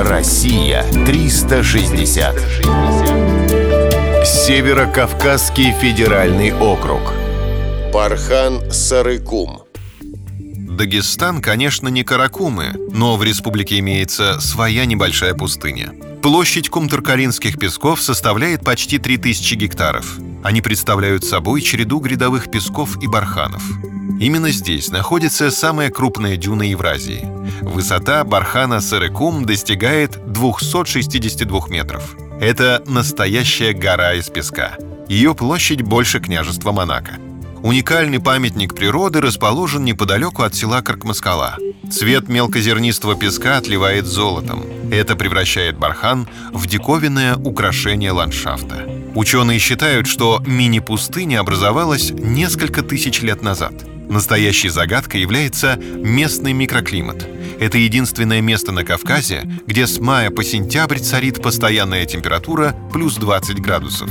Россия 360. Северо-Кавказский федеральный округ. Пархан Сарыкум. Дагестан, конечно, не Каракумы, но в республике имеется своя небольшая пустыня. Площадь кумтаркалинских песков составляет почти 3000 гектаров. Они представляют собой череду грядовых песков и барханов. Именно здесь находится самая крупная дюна Евразии. Высота бархана Сарыкум достигает 262 метров. Это настоящая гора из песка. Ее площадь больше княжества Монако. Уникальный памятник природы расположен неподалеку от села Каркмаскала. Цвет мелкозернистого песка отливает золотом. Это превращает бархан в диковинное украшение ландшафта. Ученые считают, что мини-пустыня образовалась несколько тысяч лет назад. Настоящей загадкой является местный микроклимат. Это единственное место на Кавказе, где с мая по сентябрь царит постоянная температура плюс 20 градусов.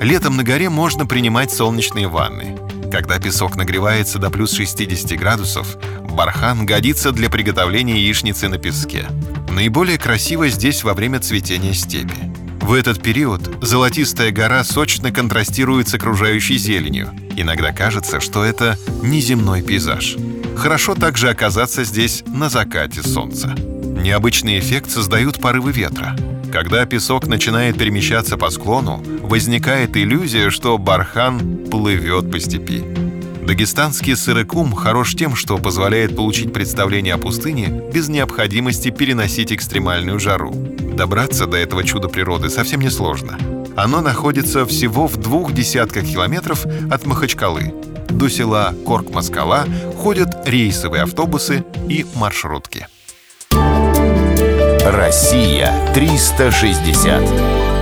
Летом на горе можно принимать солнечные ванны. Когда песок нагревается до плюс 60 градусов, бархан годится для приготовления яичницы на песке. Наиболее красиво здесь во время цветения степи. В этот период золотистая гора сочно контрастирует с окружающей зеленью. Иногда кажется, что это неземной пейзаж. Хорошо также оказаться здесь на закате солнца. Необычный эффект создают порывы ветра. Когда песок начинает перемещаться по склону, возникает иллюзия, что бархан плывет по степи. Дагестанский сырыкум хорош тем, что позволяет получить представление о пустыне без необходимости переносить экстремальную жару. Добраться до этого чуда природы совсем несложно. Оно находится всего в двух десятках километров от Махачкалы. До села Корк-Москала ходят рейсовые автобусы и маршрутки. Россия 360.